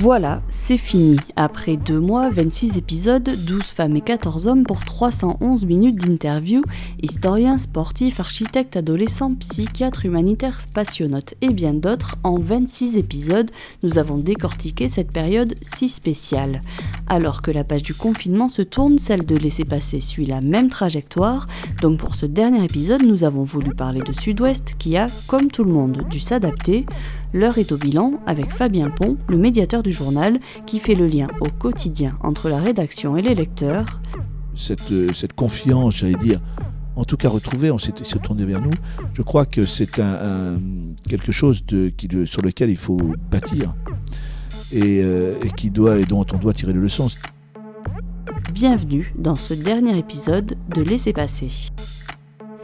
Voilà, c'est fini. Après deux mois, 26 épisodes, 12 femmes et 14 hommes pour 311 minutes d'interview, historiens, sportifs, architectes, adolescents, psychiatres, humanitaires, spationautes et bien d'autres, en 26 épisodes, nous avons décortiqué cette période si spéciale. Alors que la page du confinement se tourne, celle de laisser passer suit la même trajectoire, donc pour ce dernier épisode, nous avons voulu parler de Sud-Ouest qui a, comme tout le monde, dû s'adapter. L'heure est au bilan avec Fabien Pont, le médiateur du journal, qui fait le lien au quotidien entre la rédaction et les lecteurs. Cette, euh, cette confiance, j'allais dire, en tout cas retrouvée, on s'est tourné vers nous. Je crois que c'est un, quelque chose de, qui, sur lequel il faut bâtir et, euh, et, qui doit, et dont on doit tirer les leçons. Bienvenue dans ce dernier épisode de Laisser passer.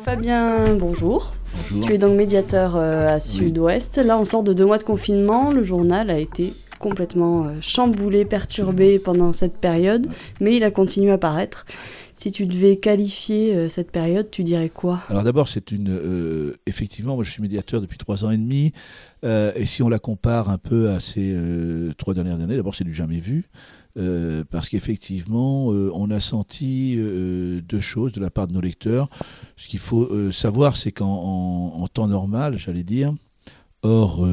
Fabien, bonjour. Tu es donc médiateur euh, à Sud-Ouest. Là, on sort de deux mois de confinement. Le journal a été complètement euh, chamboulé, perturbé pendant cette période, mais il a continué à paraître. Si tu devais qualifier euh, cette période, tu dirais quoi? Alors d'abord, c'est une... effectivement, moi je suis médiateur depuis trois ans et demi, et si on la compare un peu à ces trois dernières années, d'abord c'est du jamais vu. Euh, parce qu'effectivement, euh, on a senti euh, deux choses de la part de nos lecteurs. Ce qu'il faut savoir, c'est qu'en temps normal, j'allais dire, hors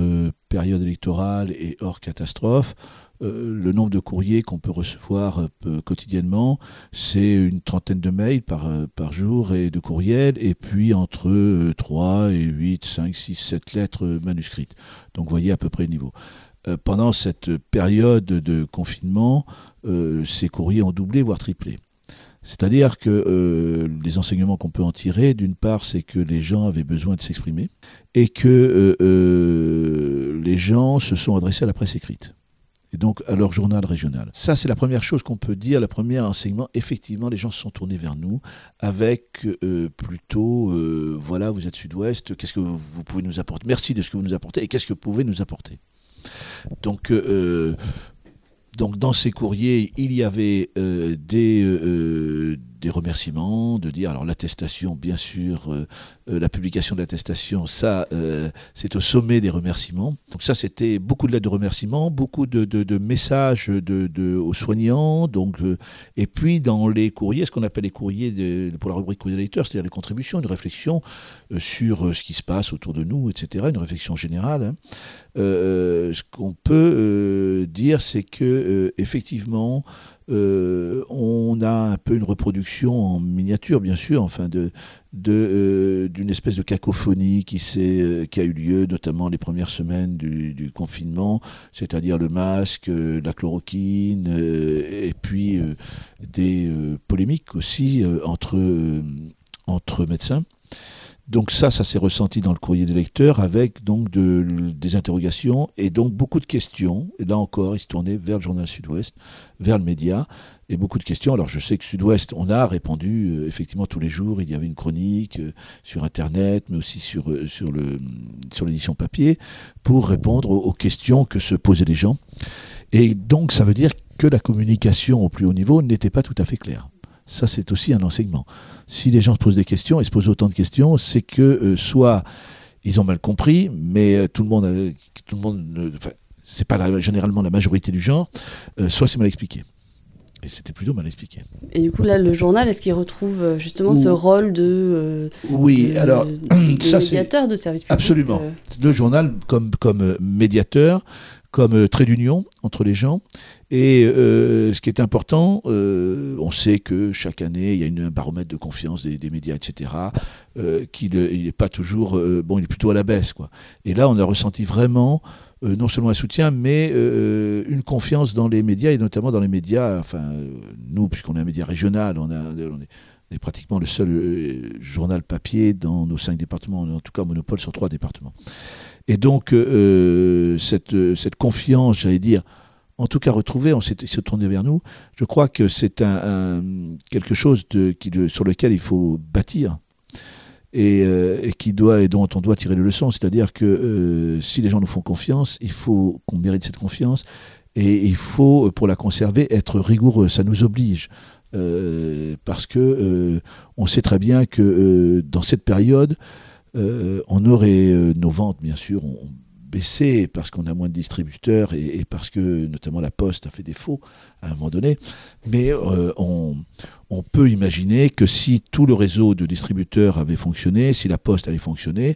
période électorale et hors catastrophe, le nombre de courriers qu'on peut recevoir quotidiennement, c'est une trentaine de mails par, par jour et de courriels, et puis entre 3 et 8, 5, 6, 7 lettres manuscrites. Donc vous voyez à peu près le niveau. Euh, pendant cette période de confinement, euh, ces courriers ont doublé, voire triplé. C'est-à-dire que euh, les enseignements qu'on peut en tirer, d'une part, c'est que les gens avaient besoin de s'exprimer et que les gens se sont adressés à la presse écrite et donc à leur journal régional. Ça, c'est la première chose qu'on peut dire, le premier enseignement. Effectivement, les gens se sont tournés vers nous avec plutôt, voilà, vous êtes sud-ouest, qu'est-ce que vous pouvez nous apporter? Merci de ce que vous nous apportez et qu'est-ce que vous pouvez nous apporter? Donc, euh, donc dans ces courriers, il y avait euh, des, euh, des remerciements, de dire, alors l'attestation, bien sûr, euh, la publication de l'attestation, ça, euh, c'est au sommet des remerciements. Donc ça, c'était beaucoup de lettres de remerciements, beaucoup de, messages de, aux soignants. Donc, euh, et puis dans les courriers, ce qu'on appelle les courriers pour la rubrique courrier des lecteurs, c'est-à-dire les contributions, une réflexion sur ce qui se passe autour de nous, etc., une réflexion générale. Hein. ce qu'on peut dire, c'est que effectivement, on a un peu une reproduction en miniature, bien sûr, enfin de, euh, d'une espèce de cacophonie qui, euh, qui a eu lieu notamment les premières semaines du, confinement, c'est-à-dire le masque, euh, la chloroquine, et puis des polémiques aussi entre, entre médecins. Donc ça, ça s'est ressenti dans le courrier des lecteurs avec donc de, des interrogations et donc beaucoup de questions. Et là encore, il se tournait vers le journal Sud-Ouest, vers le média, et beaucoup de questions. Alors je sais que Sud-Ouest, on a répondu euh, effectivement tous les jours. Il y avait une chronique euh, sur Internet, mais aussi sur, euh, sur, le, sur l'édition papier, pour répondre aux, questions que se posaient les gens. Et donc ça veut dire que la communication au plus haut niveau n'était pas tout à fait claire. Ça, c'est aussi un enseignement. Si les gens se posent des questions et se posent autant de questions, c'est que euh, soit ils ont mal compris, mais euh, tout le monde, tout le monde, enfin, c'est pas généralement la majorité du genre, euh, soit c'est mal expliqué. Et c'était plutôt mal expliqué. Et du coup, là, le journal, est-ce qu'il retrouve justement ce rôle de, oui, alors, médiateur de service public Absolument. Le journal, comme, comme médiateur, comme trait d'union entre les gens, et euh, ce qui est important, euh, on sait que chaque année, il y a un baromètre de confiance des, médias, etc., euh, qu'il n'est pas toujours... Euh, bon, il est plutôt à la baisse. Quoi. Et là, on a ressenti vraiment euh, non seulement un soutien, mais euh, une confiance dans les médias, et notamment dans les médias, enfin, nous, puisqu'on est un média régional, on est on est pratiquement le seul journal papier dans nos cinq départements, en tout cas monopole sur trois départements. Et donc, cette, cette confiance, j'allais dire, en tout cas retrouvé, on s'est tourné vers nous. Je crois que c'est un, quelque chose de, qui, sur lequel il faut bâtir et, euh, et, qui doit, et dont on doit tirer les leçons. C'est-à-dire que euh, si les gens nous font confiance, il faut qu'on mérite cette confiance et il faut, pour la conserver, être rigoureux. Ça nous oblige. Euh, parce que on sait très bien que dans cette période, on aurait nos ventes, bien sûr, baissé parce qu'on a moins de distributeurs et, parce que notamment la Poste a fait défaut à un moment donné. Mais euh, on, peut imaginer que si tout le réseau de distributeurs avait fonctionné, si la Poste avait fonctionné,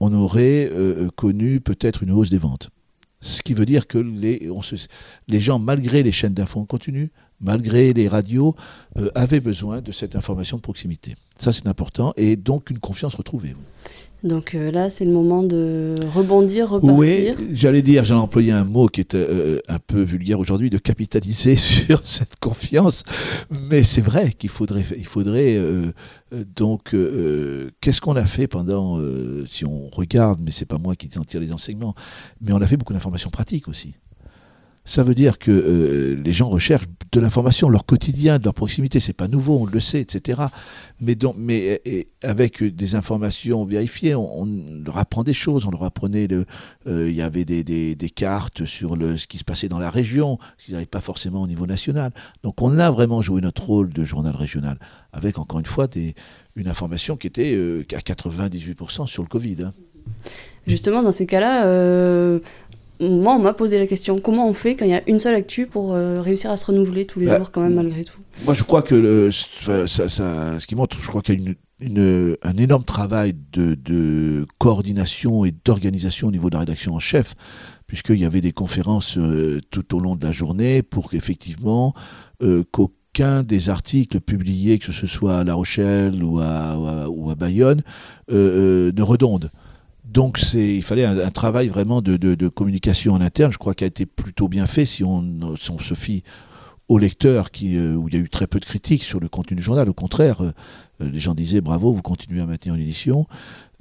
on aurait euh, connu peut-être une hausse des ventes. Ce qui veut dire que les, les gens, malgré les chaînes d'infos en continu, malgré les radios, euh, avaient besoin de cette information de proximité. Ça, c'est important. Et donc, une confiance retrouvée. Donc euh, là, c'est le moment de rebondir, repartir. J'allais dire, j'ai employé un mot qui est euh, un peu vulgaire aujourd'hui, de capitaliser sur cette confiance. Mais c'est vrai qu'il faudrait, il faudrait donc, qu'est-ce qu'on a fait pendant, si on regarde, mais c'est pas moi qui en tire les enseignements, mais on a fait beaucoup d'informations pratiques aussi ça veut dire que euh, les gens recherchent de l'information, leur quotidien, de leur proximité. C'est pas nouveau, on le sait, etc. Mais, donc, mais avec des informations vérifiées, on, leur apprend des choses. On leur apprenait, euh, il y avait des, des, des, cartes sur le, ce qui se passait dans la région, ce qui n'arrive pas forcément au niveau national. Donc on a vraiment joué notre rôle de journal régional, avec encore une fois des, une information qui était euh, à 98% sur le Covid. Hein. Justement, dans ces cas-là, moi, on m'a posé la question comment on fait quand il y a une seule actu pour euh, réussir à se renouveler tous les bah, jours, quand même, malgré tout? Moi, je crois que ça, ce qui montre, je crois qu'il y a une, un énorme travail de, coordination et d'organisation au niveau de la rédaction en chef, puisqu'il y avait des conférences euh, tout au long de la journée pour qu'effectivement, euh, qu'aucun des articles publiés, que ce soit à La Rochelle ou à, ou à Bayonne, ne redonde. Donc il fallait un, travail vraiment de, communication en interne, je crois qu'il a été plutôt bien fait si on, se fie au lecteur qui, euh, où il y a eu très peu de critiques sur le contenu du journal. Au contraire, euh, les gens disaient bravo, vous continuez à maintenir l'édition.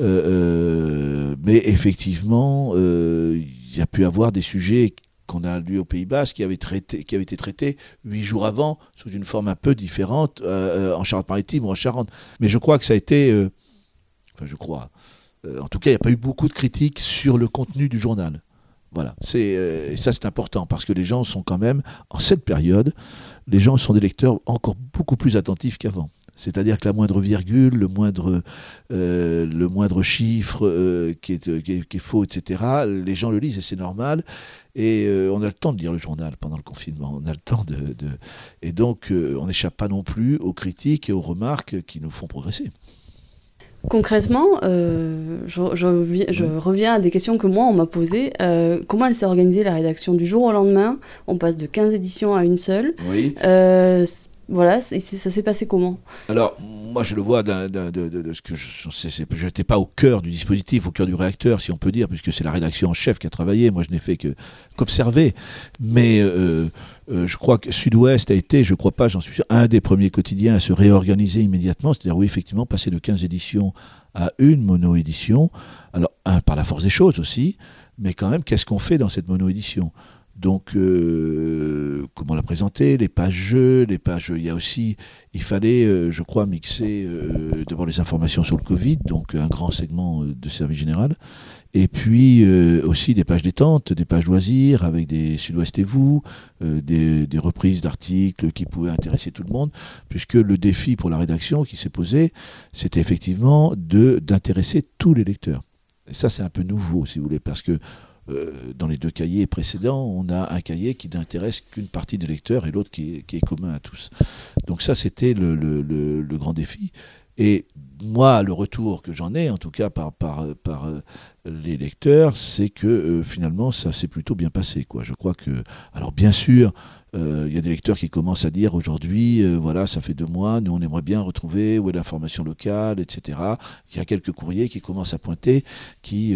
Euh, mais effectivement, il y a pu avoir des sujets qu'on a lus au Pays Basque qui avaient, qui avaient été traités huit jours avant sous une forme un peu différente en Charente-Maritime ou en Charente. Mais je crois que ça a été, enfin je crois, euh, en tout cas, il n'y a pas eu beaucoup de critiques sur le contenu du journal. Voilà, c'est euh, ça c'est important parce que les gens sont quand même en cette période, les gens sont des lecteurs encore beaucoup plus attentifs qu'avant. C'est-à-dire que la moindre virgule, le moindre, euh, le moindre chiffre qui, est, faux, etc., les gens le lisent et c'est normal. Et on a le temps de lire le journal pendant le confinement. On a le temps de... et donc on n'échappe pas non plus aux critiques et aux remarques qui nous font progresser. Concrètement, euh, je, reviens à des questions que moi, on m'a posées. Euh, comment elle s'est organisée, la rédaction Du jour au lendemain, on passe de 15 éditions à une seule. Oui. Euh, voilà, ça s'est passé comment? Alors, moi, je le vois de, ce que je n'étais pas au cœur du dispositif, au cœur du réacteur, si on peut dire, puisque c'est la rédaction en chef qui a travaillé. Moi, je n'ai fait qu'observer. Mais euh, euh, je crois que Sud-Ouest a été, je crois pas, j'en suis sûr, un des premiers quotidiens à se réorganiser immédiatement. C'est-à-dire, oui, effectivement, passer de 15 éditions à une mono-édition. Alors, par la force des choses aussi, mais quand même, qu'est-ce qu'on fait dans cette mono-édition? Donc, euh, comment la présenter Les pages jeux, les pages. Il y a aussi, il fallait, euh, je crois, mixer euh, d'abord les informations sur le Covid, donc un grand segment de service général, et puis aussi des pages détente, des pages loisirs avec des Sud-Ouest et vous, des, des, reprises d'articles qui pouvaient intéresser tout le monde, puisque le défi pour la rédaction qui s'est posé, c'était effectivement de d'intéresser tous les lecteurs. Et ça, c'est un peu nouveau, si vous voulez, parce que euh, dans les deux cahiers précédents, on a un cahier qui n'intéresse qu'une partie des lecteurs et l'autre qui, est commun à tous. Donc ça, c'était le, grand défi. Et moi, le retour que j'en ai, en tout cas par, euh, les lecteurs, c'est que euh, finalement, ça s'est plutôt bien passé. Je crois que... Alors bien sûr, il y a des lecteurs qui commencent à dire aujourd'hui, voilà, ça fait deux mois, nous on aimerait bien retrouver où est l'information locale, etc. Il y a quelques courriers qui commencent à pointer, qui,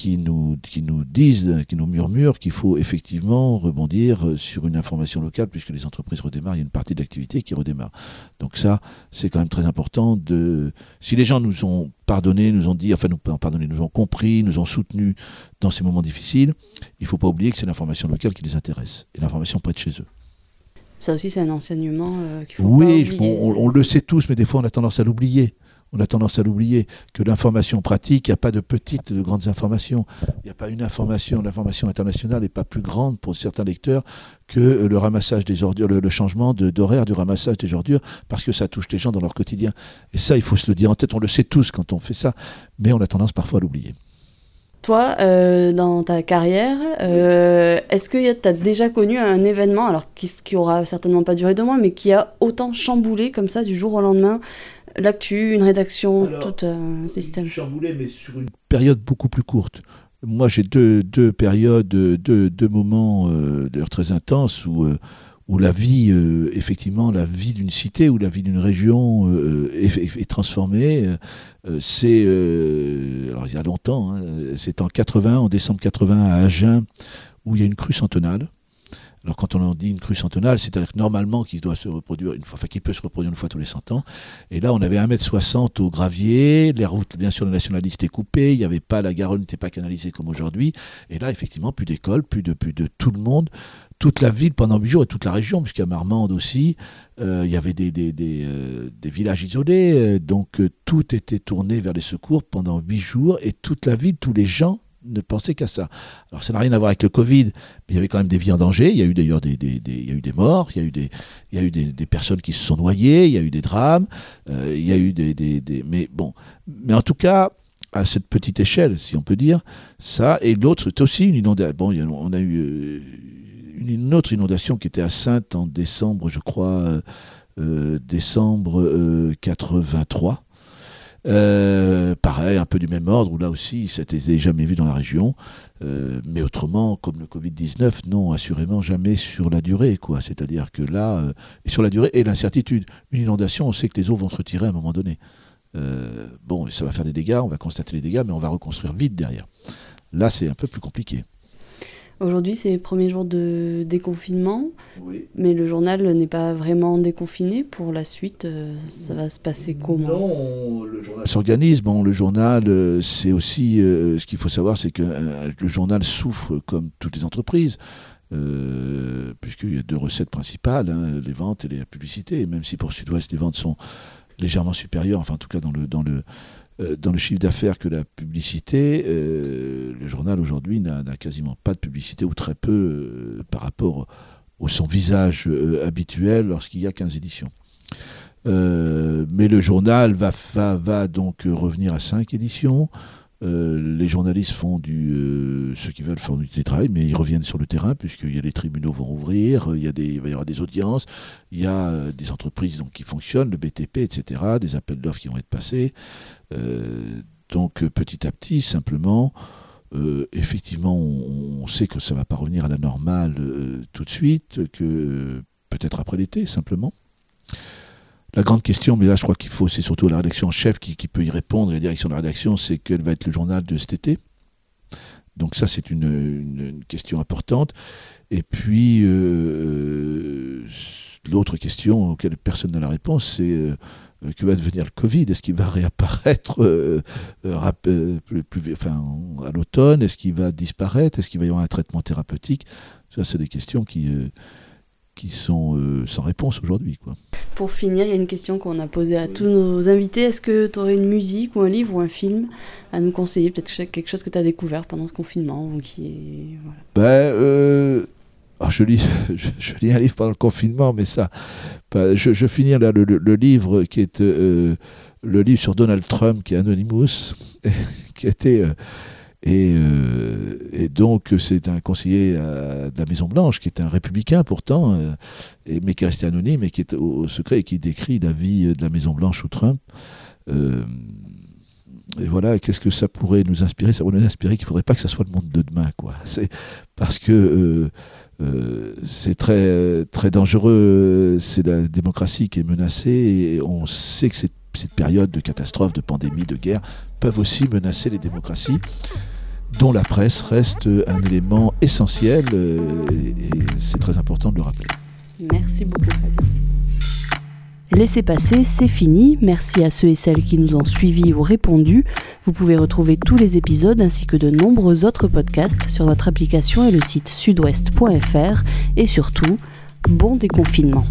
qui nous, qui nous disent, qui nous murmurent qu'il faut effectivement rebondir sur une information locale, puisque les entreprises redémarrent, il y a une partie de l'activité qui redémarre. Donc ça, c'est quand même très important de... Si les gens nous ont pardonné, nous ont dit, enfin nous pardonné, nous ont compris, nous ont soutenus dans ces moments difficiles, il ne faut pas oublier que c'est l'information locale qui les intéresse, et l'information près de chez eux. Ça aussi, c'est un enseignement euh, qu'il faut oui, pas oublier. on, on, le sait tous, mais des fois, on a tendance à l'oublier on a tendance à l'oublier, que l'information pratique, il n'y a pas de petites, de grandes informations. Il n'y a pas une information, l'information internationale n'est pas plus grande pour certains lecteurs que le ramassage des ordures, le, changement d'horaire du ramassage des ordures, parce que ça touche les gens dans leur quotidien. Et ça, il faut se le dire en tête, on le sait tous quand on fait ça, mais on a tendance parfois à l'oublier. Toi, euh, dans ta carrière, euh, est-ce que tu as déjà connu un événement, alors qui, qui aura certainement pas duré deux mois, mais qui a autant chamboulé comme ça du jour au lendemain l'actu, une rédaction, tout un système Chamboulé, mais sur une période beaucoup plus courte. Moi, j'ai deux, deux périodes, deux, deux moments euh, d'ailleurs très intenses où où la vie, euh, effectivement, la vie d'une cité ou la vie d'une région euh, est, transformée. Euh, c'est, alors il y a longtemps, hein, c'est en 80, en décembre 80 à Agen, où il y a une crue centenale. Alors quand on dit une crue centenale, c'est-à-dire que normalement qui doit se reproduire une fois, peut se reproduire une fois tous les 100 ans. Et là, on avait 1m60 au gravier, les routes, bien sûr, le nationaliste est coupé, il avait pas, la Garonne n'était pas canalisée comme aujourd'hui. Et là, effectivement, plus d'école, plus de, tout le monde toute la ville pendant huit jours et toute la région, puisqu'à Marmande aussi, euh, il y avait des, euh, villages isolés, euh, donc tout était tourné vers les secours pendant huit jours et toute la ville, tous les gens ne pensaient qu'à ça. Alors ça n'a rien à voir avec le Covid, mais il y avait quand même des vies en danger, il y a eu d'ailleurs des, il y a eu des morts, il y a eu, des, il y a eu des, personnes qui se sont noyées, il y a eu des drames, il y a eu des, des, Mais bon, mais en tout cas, à cette petite échelle, si on peut dire, ça, et l'autre, c'est aussi une inondation. Bon, on a eu une autre inondation qui était à Sainte en décembre, je crois, euh, euh, décembre 83. Euh, pareil, un peu du même ordre, où là aussi, c'était jamais vu dans la région. mais autrement, comme le Covid-19, non, assurément jamais sur la durée, quoi. C'est-à-dire que là, sur la durée et l'incertitude. Une inondation, on sait que les eaux vont se retirer à un moment donné. bon, ça va faire des dégâts, on va constater les dégâts, mais on va reconstruire vite derrière. Là, c'est un peu plus compliqué. Aujourd'hui, c'est le premier jour de déconfinement, mais le journal n'est pas vraiment déconfiné. Pour la suite, euh, ça va se passer comment? Non, le journal s'organise. Bon, le journal, euh, c'est aussi euh, ce qu'il faut savoir, c'est que le journal souffre comme toutes les entreprises. puisqu'il y a deux recettes principales, hein, les ventes et la publicité. même si pour Sud-Ouest, les ventes sont légèrement supérieures, enfin en tout cas dans le, dans le, dans le chiffre d'affaires que la publicité. Euh, le journal aujourd'hui n'a quasiment pas de publicité ou très peu euh, par rapport au son visage habituel lorsqu'il y a 15 éditions. mais le journal va, va, va, donc revenir à 5 éditions. Euh, les journalistes font du, euh, ceux qui veulent font du télétravail, mais ils reviennent sur le terrain puisqu'il y a les tribunaux vont ouvrir, il y a des, il va y avoir des audiences, il y a euh, des entreprises donc, qui fonctionnent, le BTP, etc., des appels d'offres qui vont être passés. donc petit à petit, simplement, effectivement, on, sait que ça ne va pas revenir à la normale tout de suite, que peut-être après l'été, simplement. La grande question, mais là je crois qu'il faut, c'est surtout la rédaction en chef qui, peut y répondre, la direction de la rédaction, c'est quel va être le journal de cet été. Donc ça c'est une, question importante. Et puis euh, l'autre question auquel personne n'a la réponse, c'est euh, que va devenir le Covid? Est-ce qu'il va réapparaître euh, à l'automne? Est-ce qu'il va disparaître? Est-ce qu'il va y avoir un traitement thérapeutique? Ça, c'est des questions qui, qui sont sans réponse aujourd'hui. Quoi pour finir, il y a une question qu'on a posée à tous nos invités. Est-ce que tu aurais une musique ou un livre ou un film à nous conseiller Peut-être quelque chose que tu as découvert pendant ce confinement ou qui est... Ben, euh, ah, je, lis, je, lis un livre pendant le confinement, mais ça... Ben, je, je finis là le, livre qui est... Euh, le livre sur Donald Trump, qui est Anonymous, qui était... Euh, et, donc, c'est un conseiller de la Maison-Blanche, qui est un républicain pourtant, euh, mais qui est resté anonyme et qui est au, secret et qui décrit la vie de la Maison-Blanche ou Trump. Euh, et voilà, qu'est-ce que ça pourrait nous inspirer? Ça pourrait nous inspirer qu'il ne faudrait pas que ça soit le monde de demain, quoi. C'est parce que c'est très très dangereux. C'est la démocratie qui est menacée et on sait que cette, cette période de catastrophe, de pandémie, de guerre peuvent aussi menacer les démocraties dont la presse reste un élément essentiel euh, et c'est très important de le rappeler. Merci beaucoup. Laissez passer, c'est fini. Merci à ceux et celles qui nous ont suivis ou répondu. Vous pouvez retrouver tous les épisodes ainsi que de nombreux autres podcasts sur notre application et le site sudouest.fr. Et surtout, bon déconfinement.